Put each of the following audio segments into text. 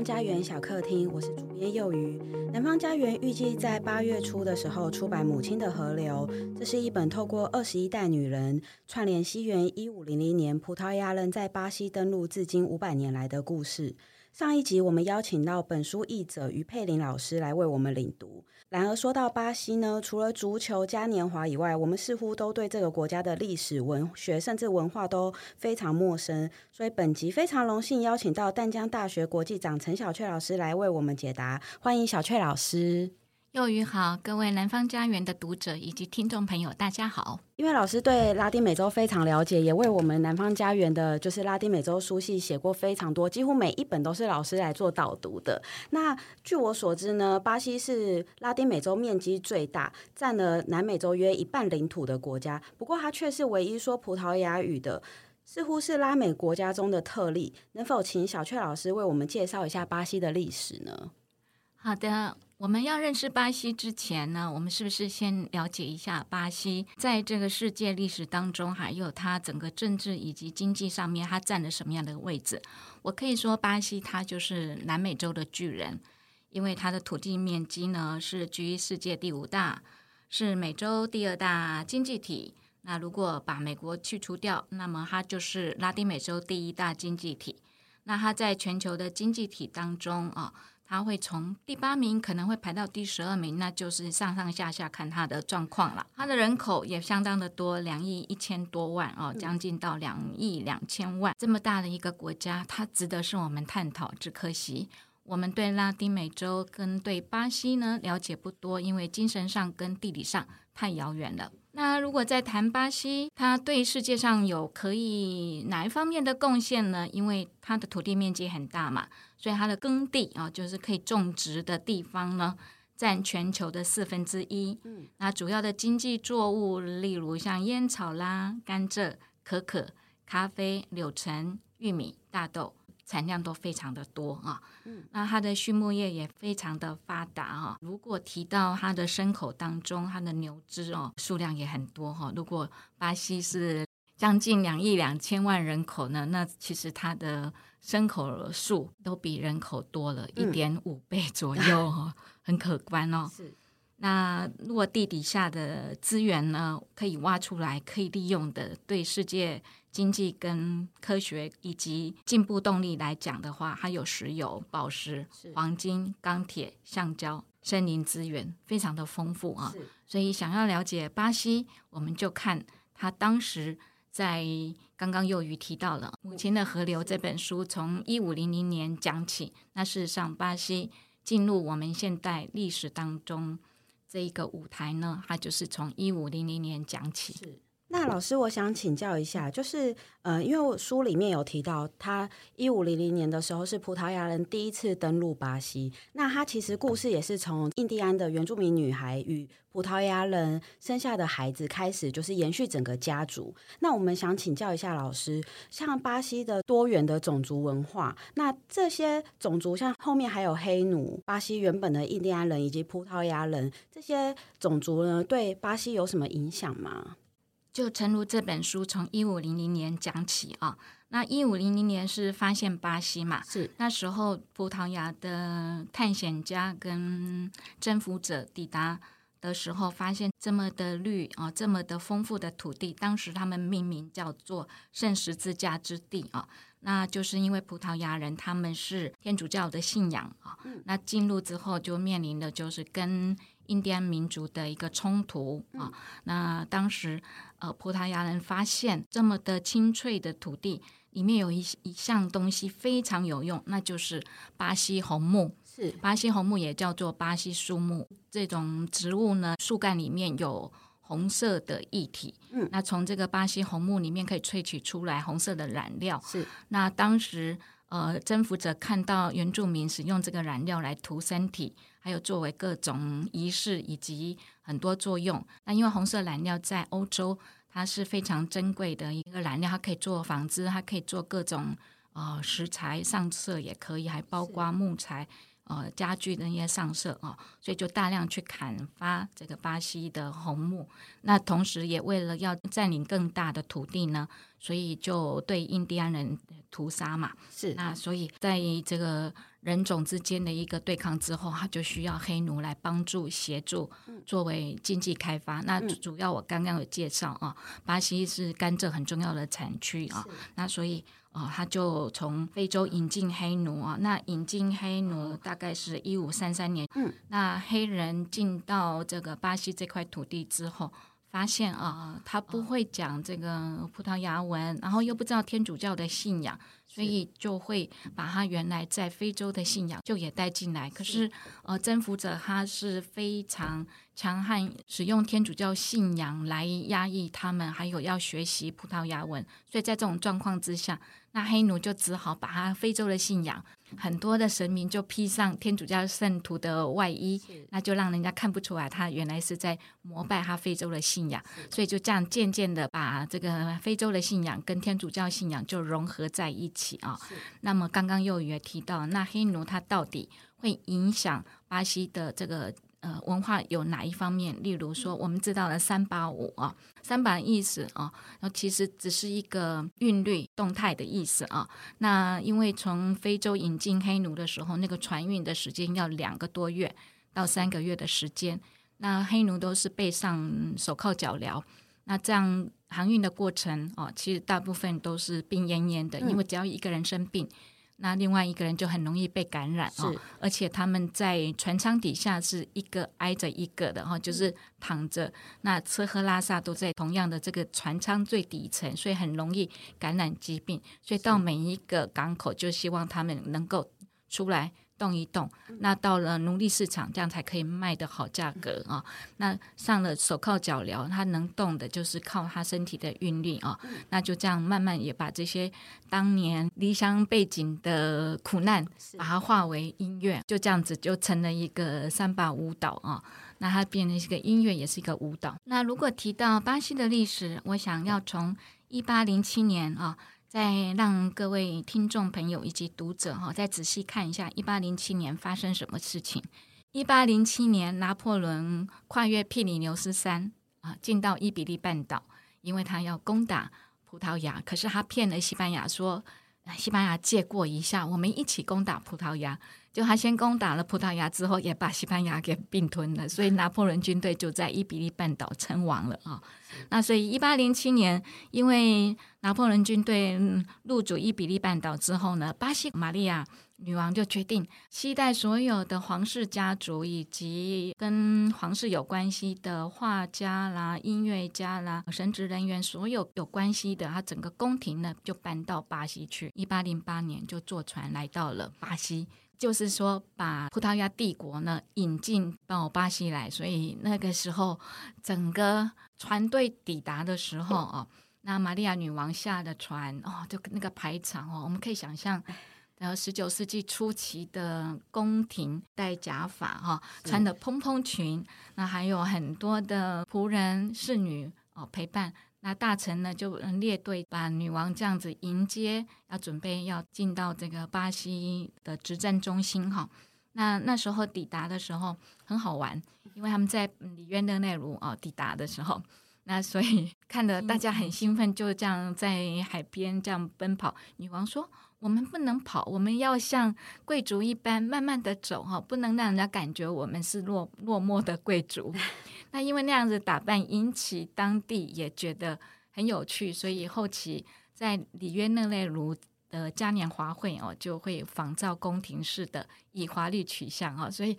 方家园小客厅，我是主编幼鱼。南方家园预计在八月初的时候出版《母亲的河流》，这是一本透过二十一代女人串联西元一五零零年葡萄牙人在巴西登陆至今五百年来的故事。上一集我们邀请到本书译者于佩林老师来为我们领读。然而说到巴西呢，除了足球嘉年华以外，我们似乎都对这个国家的历史、文学甚至文化都非常陌生。所以本集非常荣幸邀请到淡江大学国际长陈小雀老师来为我们解答。欢迎小雀老师。幼鱼好，各位南方家园的读者以及听众朋友，大家好。因为老师对拉丁美洲非常了解，也为我们南方家园的，就是拉丁美洲书系写过非常多，几乎每一本都是老师来做导读的。那据我所知呢，巴西是拉丁美洲面积最大，占了南美洲约一半领土的国家。不过，它却是唯一说葡萄牙语的，似乎是拉美国家中的特例。能否请小雀老师为我们介绍一下巴西的历史呢？好的。我们要认识巴西之前呢，我们是不是先了解一下巴西在这个世界历史当中，还有它整个政治以及经济上面，它占了什么样的位置？我可以说，巴西它就是南美洲的巨人，因为它的土地面积呢是居世界第五大，是美洲第二大经济体。那如果把美国去除掉，那么它就是拉丁美洲第一大经济体。那它在全球的经济体当中啊。他会从第八名可能会排到第十二名，那就是上上下下看他的状况了。他的人口也相当的多，两亿一千多万哦，将近到两亿两千万，这么大的一个国家，它值得是我们探讨。只可惜我们对拉丁美洲跟对巴西呢了解不多，因为精神上跟地理上太遥远了。那如果在谈巴西，它对世界上有可以哪一方面的贡献呢？因为它的土地面积很大嘛，所以它的耕地啊，就是可以种植的地方呢，占全球的四分之一。嗯，那主要的经济作物，例如像烟草啦、甘蔗、可可、咖啡、柳橙、玉米、大豆。产量都非常的多啊，嗯，那它的畜牧业也非常的发达哈。如果提到它的牲口当中，它的牛只哦数量也很多哈。如果巴西是将近两亿两千万人口呢，那其实它的牲口数都比人口多了一点五倍左右哈，很可观哦。是。那如果地底下的资源呢，可以挖出来，可以利用的，对世界经济跟科学以及进步动力来讲的话，它有石油、宝石、黄金、钢铁、橡胶、森林资源，非常的丰富啊。所以想要了解巴西，我们就看他当时在刚刚幼鱼提到了《母亲的河流》这本书，从一五零零年讲起。那事实上，巴西进入我们现代历史当中。这一个舞台呢，它就是从一五零零年讲起。是。那老师，我想请教一下，就是呃，因为我书里面有提到，他一五零零年的时候是葡萄牙人第一次登陆巴西。那他其实故事也是从印第安的原住民女孩与葡萄牙人生下的孩子开始，就是延续整个家族。那我们想请教一下老师，像巴西的多元的种族文化，那这些种族像后面还有黑奴、巴西原本的印第安人以及葡萄牙人这些种族呢，对巴西有什么影响吗？就诚如这本书从一五零零年讲起啊，那一五零零年是发现巴西嘛？是那时候葡萄牙的探险家跟征服者抵达的时候，发现这么的绿啊，这么的丰富的土地，当时他们命名叫做圣十字架之地啊。那就是因为葡萄牙人他们是天主教的信仰啊，那进入之后就面临的就是跟印第安民族的一个冲突啊。那当时呃，葡萄牙人发现这么的清脆的土地里面有一一项东西非常有用，那就是巴西红木。是巴西红木也叫做巴西树木，这种植物呢，树干里面有。红色的液体，嗯，那从这个巴西红木里面可以萃取出来红色的染料。是，那当时呃，征服者看到原住民使用这个染料来涂身体，还有作为各种仪式以及很多作用。那因为红色染料在欧洲它是非常珍贵的一个染料，它可以做纺织，它可以做各种呃石材上色也可以，还包括木材。呃家具的那些上色啊，所以就大量去砍伐这个巴西的红木。那同时也为了要占领更大的土地呢，所以就对印第安人屠杀嘛。是，那所以在这个。人种之间的一个对抗之后，他就需要黑奴来帮助协助，作为经济开发。嗯、那主要我刚刚有介绍啊，巴西是甘蔗很重要的产区啊，那所以啊，他就从非洲引进黑奴啊。那引进黑奴大概是一五三三年，嗯，那黑人进到这个巴西这块土地之后，发现啊，他不会讲这个葡萄牙文，然后又不知道天主教的信仰。所以就会把他原来在非洲的信仰就也带进来。可是，呃，征服者他是非常强悍，使用天主教信仰来压抑他们，还有要学习葡萄牙文。所以在这种状况之下，那黑奴就只好把他非洲的信仰，很多的神明就披上天主教圣徒的外衣，那就让人家看不出来他原来是在膜拜他非洲的信仰。所以就这样渐渐的把这个非洲的信仰跟天主教信仰就融合在一起啊。那么刚刚又也提到，那黑奴他到底会影响巴西的这个？呃，文化有哪一方面？例如说，我们知道了三八五啊，三八的意思啊，然后其实只是一个韵律动态的意思啊。那因为从非洲引进黑奴的时候，那个船运的时间要两个多月到三个月的时间，那黑奴都是背上手铐脚镣，那这样航运的过程啊，其实大部分都是病恹恹的，因为只要一个人生病。那另外一个人就很容易被感染哦，而且他们在船舱底下是一个挨着一个的哈，就是躺着，那吃喝拉撒都在同样的这个船舱最底层，所以很容易感染疾病，所以到每一个港口就希望他们能够出来。动一动，那到了奴隶市场，这样才可以卖得好价格啊。那上了手铐脚镣，他能动的就是靠他身体的韵律啊。那就这样慢慢也把这些当年离乡背景的苦难，把它化为音乐，就这样子就成了一个三把舞蹈啊。那它变成一个音乐，也是一个舞蹈。那如果提到巴西的历史，我想要从一八零七年啊。再让各位听众朋友以及读者哈，再仔细看一下一八零七年发生什么事情。一八零七年，拿破仑跨越庇里牛斯山啊，进到伊比利半岛，因为他要攻打葡萄牙。可是他骗了西班牙说，西班牙借过一下，我们一起攻打葡萄牙。就他先攻打了葡萄牙之后，也把西班牙给并吞了，所以拿破仑军队就在伊比利半岛称王了啊。那所以一八零七年，因为拿破仑军队入主伊比利半岛之后呢，巴西玛利亚女王就决定期待所有的皇室家族以及跟皇室有关系的画家啦、音乐家啦、神职人员，所有有关系的，他整个宫廷呢就搬到巴西去。一八零八年就坐船来到了巴西。就是说，把葡萄牙帝国呢引进到巴西来，所以那个时候整个船队抵达的时候哦，那玛利亚女王下的船哦，就那个排场哦，我们可以想象，然后十九世纪初期的宫廷戴假发哈，穿的蓬蓬裙，那还有很多的仆人侍女哦陪伴。那大臣呢就列队把女王这样子迎接，要准备要进到这个巴西的执政中心哈。那那时候抵达的时候很好玩，因为他们在里约热内卢啊抵达的时候，那所以 看得大家很兴奋，就这样在海边这样奔跑。女王说。我们不能跑，我们要像贵族一般慢慢的走哈，不能让人家感觉我们是落落寞的贵族。那因为那样子打扮引起当地也觉得很有趣，所以后期在里约热内卢的嘉年华会哦，就会仿照宫廷式的以华丽取向哈。所以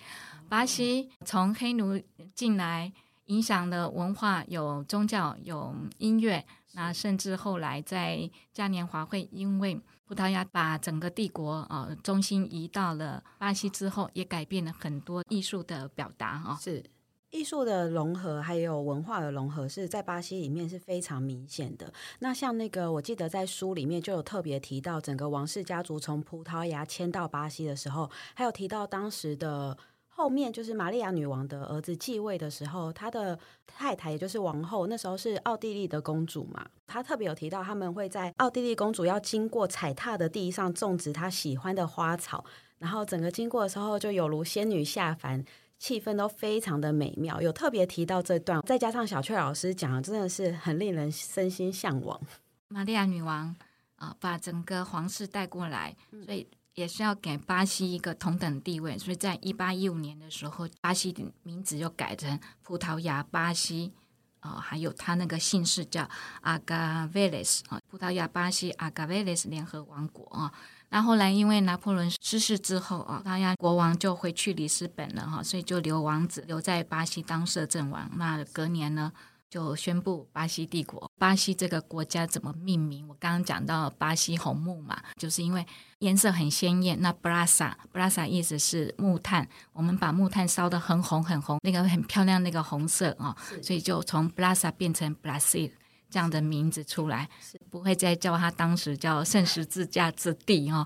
巴西从黑奴进来，影响了文化，有宗教，有音乐，那甚至后来在嘉年华会，因为葡萄牙把整个帝国呃中心移到了巴西之后，也改变了很多艺术的表达啊。是艺术的融合，还有文化的融合，是在巴西里面是非常明显的。那像那个，我记得在书里面就有特别提到，整个王室家族从葡萄牙迁到巴西的时候，还有提到当时的。后面就是玛利亚女王的儿子继位的时候，他的太太也就是王后，那时候是奥地利的公主嘛。她特别有提到，他们会在奥地利公主要经过踩踏的地上种植她喜欢的花草。然后整个经过的时候就有如仙女下凡，气氛都非常的美妙。有特别提到这段，再加上小雀老师讲的，真的是很令人身心向往。玛利亚女王啊、呃，把整个皇室带过来，所以也是要给巴西一个同等地位。所以在一八一五年的时候，巴西的名字就改成葡萄牙巴西。哦，还有他那个姓氏叫阿嘎维雷斯啊，葡萄牙巴西阿嘎维雷斯联合王国啊。那后来因为拿破仑逝世之后啊，当然国王就回去里斯本了哈，所以就留王子留在巴西当摄政王。那隔年呢，就宣布巴西帝国。巴西这个国家怎么命名？我刚刚讲到巴西红木嘛，就是因为颜色很鲜艳。那 brasa，brasa 意思是木炭，我们把木炭烧得很红很红，那个很漂亮那个红色啊，所以就从 brasa 变成 Brazil 这样的名字出来，不会再叫它当时叫圣十字架之地哦。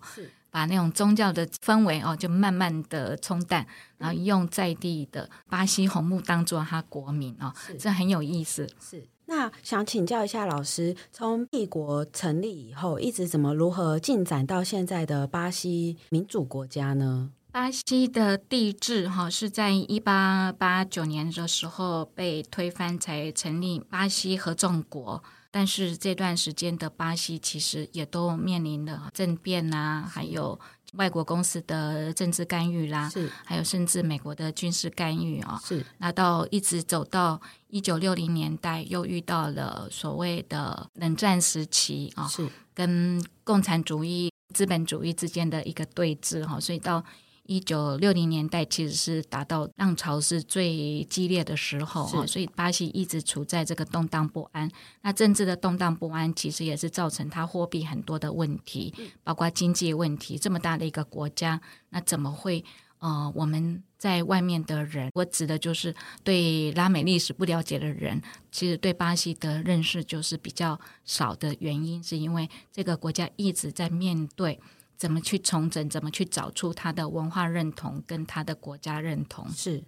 把那种宗教的氛围哦，就慢慢的冲淡，然后用在地的巴西红木当做他国名哦，这很有意思。是，那想请教一下老师，从帝国成立以后，一直怎么如何进展到现在的巴西民主国家呢？巴西的地质哈是在一八八九年的时候被推翻，才成立巴西合众国。但是这段时间的巴西其实也都面临了政变啊，还有外国公司的政治干预啦，是，还有甚至美国的军事干预啊，是。那到一直走到一九六零年代，又遇到了所谓的冷战时期啊，是，跟共产主义、资本主义之间的一个对峙哈，所以到。一九六零年代其实是达到浪潮是最激烈的时候啊，所以巴西一直处在这个动荡不安。那政治的动荡不安，其实也是造成它货币很多的问题，包括经济问题。这么大的一个国家，那怎么会呃，我们在外面的人，我指的就是对拉美历史不了解的人，其实对巴西的认识就是比较少的原因，是因为这个国家一直在面对。怎么去重整？怎么去找出他的文化认同跟他的国家认同？是。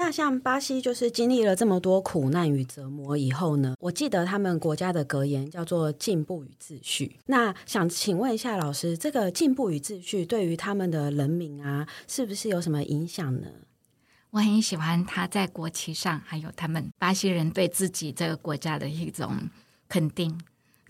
那像巴西，就是经历了这么多苦难与折磨以后呢？我记得他们国家的格言叫做“进步与秩序”。那想请问一下老师，这个“进步与秩序”对于他们的人民啊，是不是有什么影响呢？我很喜欢他在国旗上，还有他们巴西人对自己这个国家的一种肯定。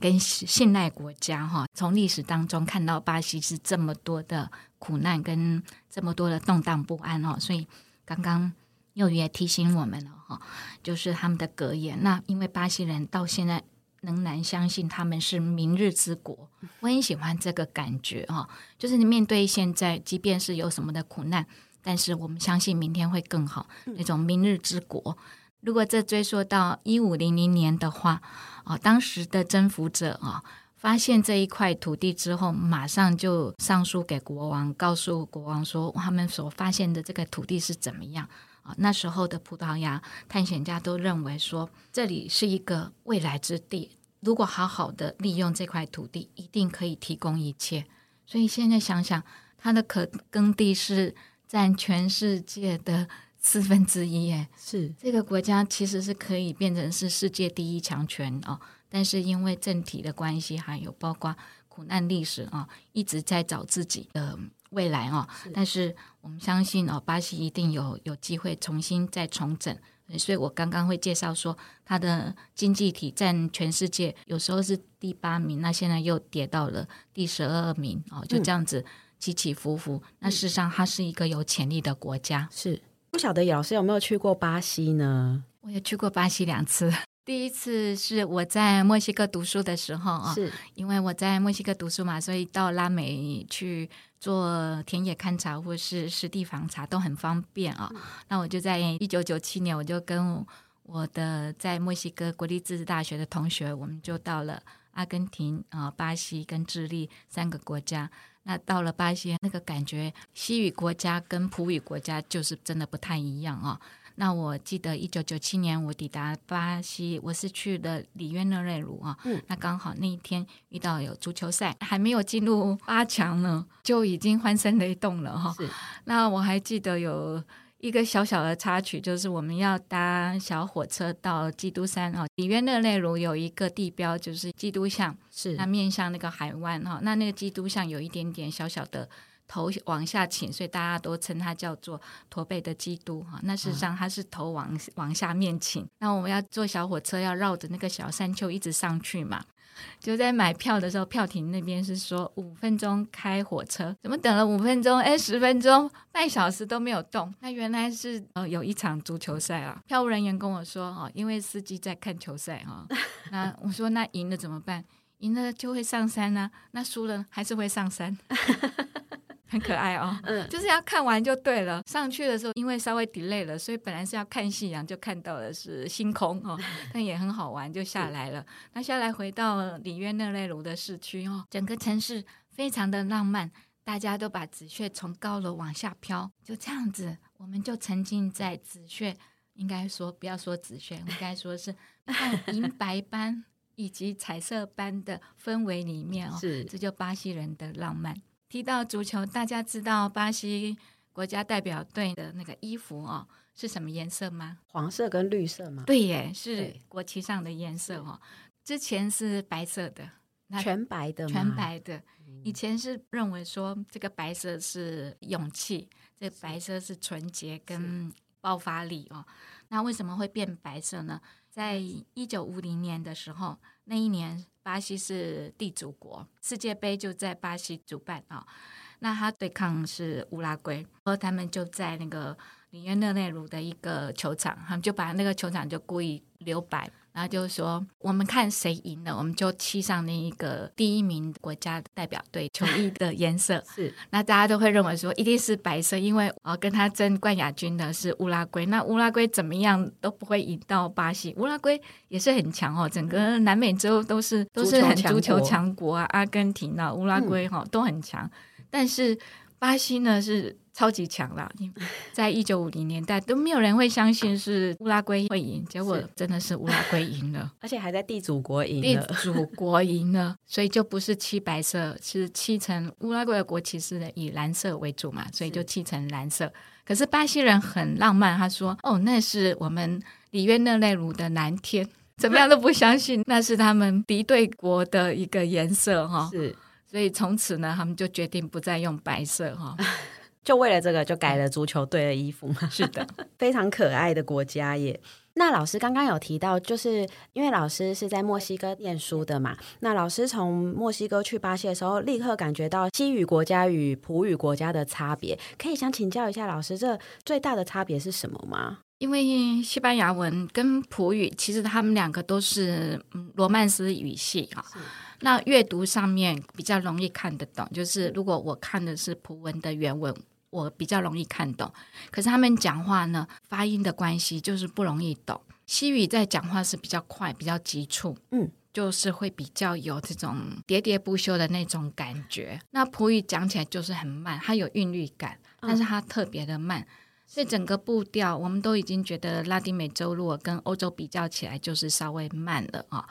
跟信赖国家哈，从历史当中看到巴西是这么多的苦难跟这么多的动荡不安哦，所以刚刚又也提醒我们了哈，就是他们的格言。那因为巴西人到现在仍然相信他们是明日之国，我很喜欢这个感觉哈，就是你面对现在，即便是有什么的苦难，但是我们相信明天会更好，那种明日之国。如果这追溯到一五零零年的话，啊，当时的征服者啊，发现这一块土地之后，马上就上书给国王，告诉国王说他们所发现的这个土地是怎么样啊。那时候的葡萄牙探险家都认为说，这里是一个未来之地，如果好好的利用这块土地，一定可以提供一切。所以现在想想，它的可耕地是占全世界的。四分之一，哎，是这个国家其实是可以变成是世界第一强权哦，但是因为政体的关系，还有包括苦难历史啊，一直在找自己的未来哦。但是我们相信哦，巴西一定有有机会重新再重整。所以我刚刚会介绍说，它的经济体占全世界有时候是第八名，那现在又跌到了第十二名哦，就这样子起起伏伏。那事实上，它是一个有潜力的国家，是。不晓得老师有没有去过巴西呢？我也去过巴西两次。第一次是我在墨西哥读书的时候啊，是因为我在墨西哥读书嘛，所以到拉美去做田野勘察或是实地访查都很方便啊。嗯、那我就在一九九七年，我就跟我的在墨西哥国立自治大学的同学，我们就到了阿根廷啊、巴西跟智利三个国家。那到了巴西，那个感觉，西语国家跟葡语国家就是真的不太一样啊、哦。那我记得一九九七年我抵达巴西，我是去了里约热内卢啊。嗯。那刚好那一天遇到有足球赛，还没有进入八强呢，就已经欢声雷动了哈、哦。是。那我还记得有。一个小小的插曲，就是我们要搭小火车到基督山哦。里约热内卢有一个地标，就是基督像，是它面向那个海湾哈。那那个基督像有一点点小小的头往下倾，所以大家都称它叫做驼背的基督哈。那事实上它是头往往下面倾。那我们要坐小火车，要绕着那个小山丘一直上去嘛。就在买票的时候，票亭那边是说五分钟开火车，怎么等了五分钟？哎，十分钟、半小时都没有动。那原来是呃有一场足球赛啊。票务人员跟我说哦，因为司机在看球赛哈。那我说那赢了怎么办？赢了就会上山啊，那输了还是会上山。很可爱哦，嗯，就是要看完就对了。上去的时候，因为稍微 delay 了，所以本来是要看夕阳，就看到的是星空哦，但也很好玩，就下来了。那下来回到里约热内卢的市区哦，整个城市非常的浪漫，大家都把纸屑从高楼往下飘，就这样子，我们就沉浸在纸屑，应该说不要说纸屑，应该说是 银白般以及彩色般的氛围里面哦，是，这就巴西人的浪漫。提到足球，大家知道巴西国家代表队的那个衣服哦是什么颜色吗？黄色跟绿色吗？对耶，是国旗上的颜色哦。之前是白色的，全白的？全白的。以前是认为说这个白色是勇气，这个白色是纯洁跟爆发力哦。那为什么会变白色呢？在一九五零年的时候，那一年。巴西是地主国，世界杯就在巴西主办啊。那他对抗是乌拉圭，然后他们就在那个里约热内卢的一个球场，他们就把那个球场就故意留白。然后就是说，我们看谁赢了，我们就漆上那一个第一名国家代表队球衣的 颜色。是，那大家都会认为说一定是白色，因为啊跟他争冠亚军的是乌拉圭。那乌拉圭怎么样都不会赢到巴西。乌拉圭也是很强哦，整个南美洲都是都是很足球强国啊，阿根廷啊、乌拉圭哈、哦、都很强，但是巴西呢是。超级强了，在一九五零年代都没有人会相信是乌拉圭会赢，结果真的是乌拉圭赢了，而且还在地主国赢。地主国赢了，所以就不是漆白色，是漆成乌拉圭的国旗是以蓝色为主嘛，所以就漆成蓝色。可是巴西人很浪漫，他说：“哦，那是我们里约热内卢的蓝天。”怎么样都不相信那是他们敌对国的一个颜色哈。是，所以从此呢，他们就决定不再用白色哈。就为了这个，就改了足球队的衣服嘛。是的，非常可爱的国家耶。那老师刚刚有提到，就是因为老师是在墨西哥念书的嘛。那老师从墨西哥去巴西的时候，立刻感觉到西语国家与葡语国家的差别。可以想请教一下老师，这最大的差别是什么吗？因为西班牙文跟葡语，其实他们两个都是罗曼斯语系啊。那阅读上面比较容易看得懂，就是如果我看的是葡文的原文，我比较容易看懂。可是他们讲话呢，发音的关系就是不容易懂。西语在讲话是比较快，比较急促，嗯，就是会比较有这种喋喋不休的那种感觉。那葡语讲起来就是很慢，它有韵律感，但是它特别的慢。所以整个步调，我们都已经觉得拉丁美洲如果跟欧洲比较起来，就是稍微慢了啊，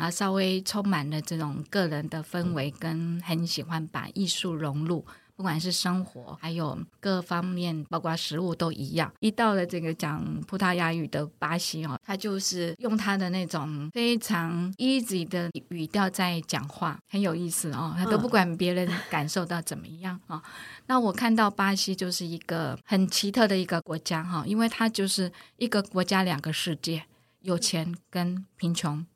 然后稍微充满了这种个人的氛围，跟很喜欢把艺术融入。不管是生活，还有各方面，包括食物都一样。一到了这个讲葡萄牙语的巴西哦，他就是用他的那种非常 easy 的语调在讲话，很有意思哦。他都不管别人感受到怎么样啊。那我看到巴西就是一个很奇特的一个国家哈，因为它就是一个国家两个世界，有钱跟贫穷，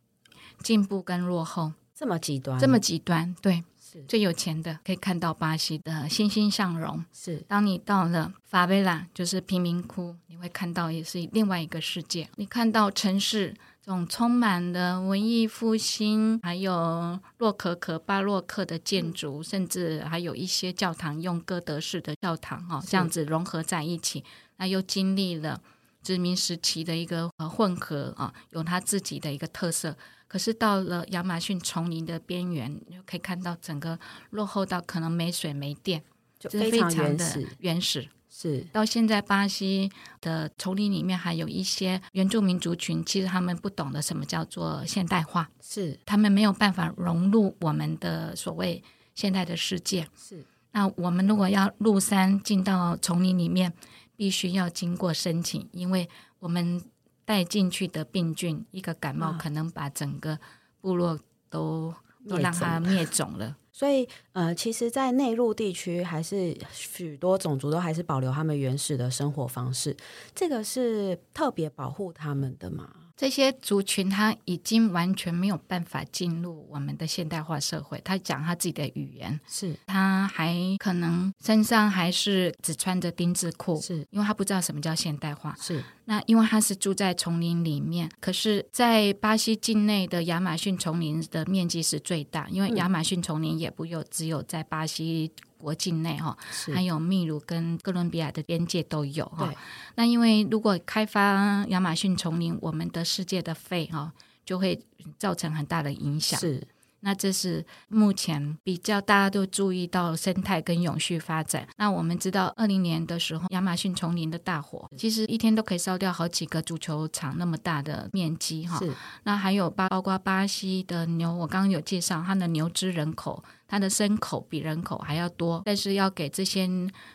进步跟落后，这么极端，这么极端，对。是最有钱的可以看到巴西的欣欣向荣。是，当你到了法维拉，就是贫民窟，你会看到也是另外一个世界。你看到城市这种充满了文艺复兴，还有洛可可、巴洛克的建筑，甚至还有一些教堂用哥德式的教堂哈，这样子融合在一起。那又经历了殖民时期的一个混合啊，有它自己的一个特色。可是到了亚马逊丛林的边缘，就可以看到整个落后到可能没水没电，就非常的原始。是到现在巴西的丛林里面还有一些原住民族群，其实他们不懂得什么叫做现代化，是他们没有办法融入我们的所谓现代的世界。是那我们如果要入山进到丛林里面，必须要经过申请，因为我们。带进去的病菌，一个感冒可能把整个部落都都让它灭种了。所以呃，其实，在内陆地区，还是许多种族都还是保留他们原始的生活方式。这个是特别保护他们的吗？这些族群他已经完全没有办法进入我们的现代化社会。他讲他自己的语言，是他还可能身上还是只穿着丁字裤，是因为他不知道什么叫现代化。是那因为他是住在丛林里面，可是，在巴西境内的亚马逊丛林的面积是最大，因为亚马逊丛林也不有只有在巴西。国境内哈，还有秘鲁跟哥伦比亚的边界都有哈。那因为如果开发亚马逊丛林，我们的世界的肺哈就会造成很大的影响。是。那这是目前比较大家都注意到生态跟永续发展。那我们知道，二零年的时候，亚马逊丛林的大火，其实一天都可以烧掉好几个足球场那么大的面积哈。是。那还有包包括巴西的牛，我刚刚有介绍，它的牛只人口，它的牲口比人口还要多，但是要给这些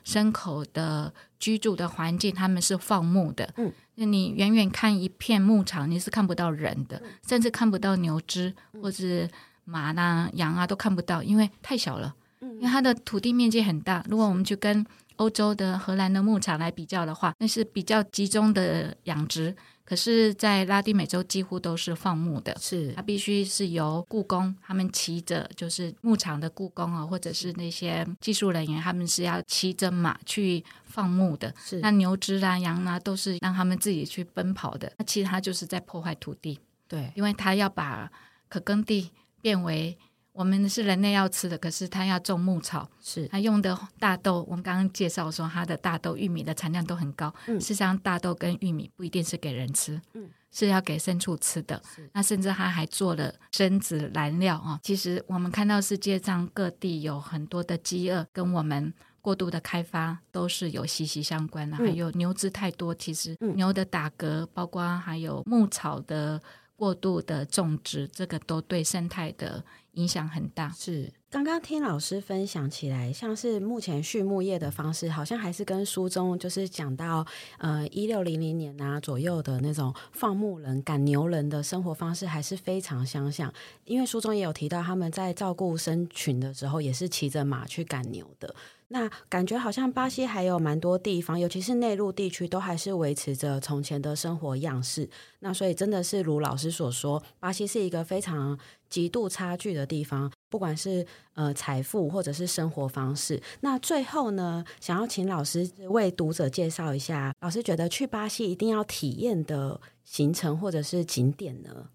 牲口的居住的环境，他们是放牧的。嗯。那你远远看一片牧场，你是看不到人的，甚至看不到牛只或是。马啦、羊啊都看不到，因为太小了。因为它的土地面积很大。如果我们去跟欧洲的荷兰的牧场来比较的话，那是比较集中的养殖。可是，在拉丁美洲几乎都是放牧的，是它必须是由雇工他们骑着，就是牧场的雇工啊，或者是那些技术人员，他们是要骑着马去放牧的。是那牛只啊、羊啊都是让他们自己去奔跑的。那其实它就是在破坏土地。对，因为它要把可耕地。变为我们是人类要吃的，可是他要种牧草，是他用的大豆。我们刚刚介绍说，他的大豆、玉米的产量都很高。嗯，事实上，大豆跟玉米不一定是给人吃，嗯，是要给牲畜吃的。那甚至他还做了深子燃料啊。其实我们看到世界上各地有很多的饥饿，跟我们过度的开发都是有息息相关的。嗯，还有牛只太多，其实牛的打嗝，包括还有牧草的。过度的种植，这个都对生态的影响很大。是刚刚听老师分享起来，像是目前畜牧业的方式，好像还是跟书中就是讲到，呃，一六零零年啊左右的那种放牧人赶牛人的生活方式，还是非常相像。因为书中也有提到，他们在照顾牲群的时候，也是骑着马去赶牛的。那感觉好像巴西还有蛮多地方，尤其是内陆地区，都还是维持着从前的生活样式。那所以真的是如老师所说，巴西是一个非常极度差距的地方，不管是呃财富或者是生活方式。那最后呢，想要请老师为读者介绍一下，老师觉得去巴西一定要体验的行程或者是景点呢？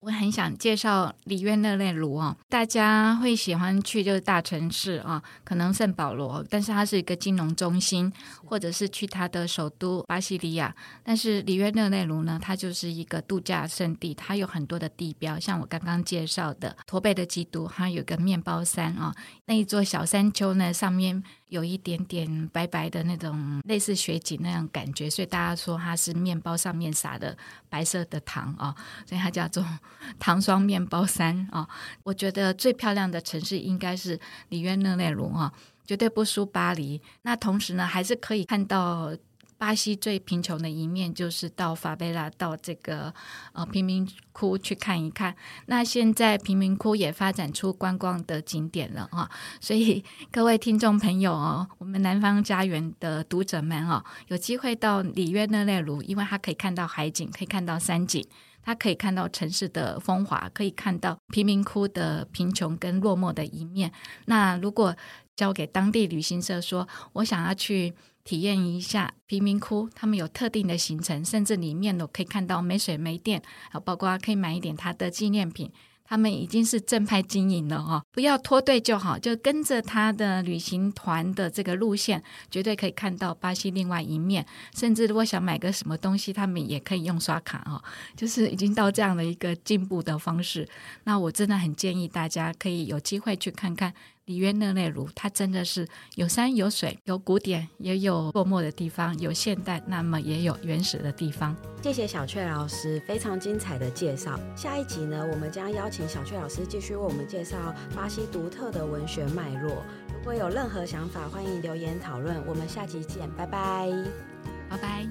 我很想介绍里约热内卢哦，大家会喜欢去就是大城市啊，可能圣保罗，但是它是一个金融中心，或者是去它的首都巴西利亚。但是里约热内卢呢，它就是一个度假胜地，它有很多的地标，像我刚刚介绍的驼背的基督，它有个面包山啊，那一座小山丘呢，上面。有一点点白白的那种类似雪景那样感觉，所以大家说它是面包上面撒的白色的糖啊，所以它叫做糖霜面包山啊。我觉得最漂亮的城市应该是里约热内卢啊，绝对不输巴黎。那同时呢，还是可以看到。巴西最贫穷的一面就是到法贝拉，到这个呃贫民窟去看一看。那现在贫民窟也发展出观光的景点了啊，所以 各位听众朋友哦，我们南方家园的读者们哦，有机会到里约热内卢，因为它可以看到海景，可以看到山景，它可以看到城市的风华，可以看到贫民窟的贫穷跟落寞的一面。那如果交给当地旅行社说，我想要去。体验一下贫民窟，他们有特定的行程，甚至里面呢可以看到没水没电，啊，包括可以买一点他的纪念品。他们已经是正派经营了哈，不要脱队就好，就跟着他的旅行团的这个路线，绝对可以看到巴西另外一面。甚至如果想买个什么东西，他们也可以用刷卡哈，就是已经到这样的一个进步的方式。那我真的很建议大家可以有机会去看看。里约热内卢，它真的是有山有水，有古典，也有落寞的地方，有现代，那么也有原始的地方。谢谢小雀老师非常精彩的介绍。下一集呢，我们将邀请小雀老师继续为我们介绍巴西独特的文学脉络。如果有任何想法，欢迎留言讨论。我们下集见，拜拜，拜拜。